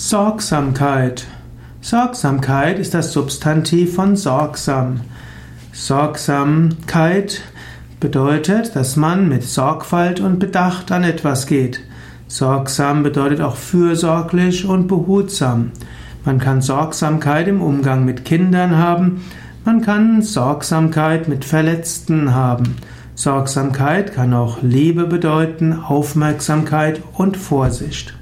Sorgsamkeit. Sorgsamkeit ist das Substantiv von sorgsam. Sorgsamkeit bedeutet, dass man mit Sorgfalt und Bedacht an etwas geht. Sorgsam bedeutet auch fürsorglich und behutsam. Man kann Sorgsamkeit im Umgang mit Kindern haben, man kann Sorgsamkeit mit Verletzten haben. Sorgsamkeit kann auch Liebe bedeuten, Aufmerksamkeit und Vorsicht.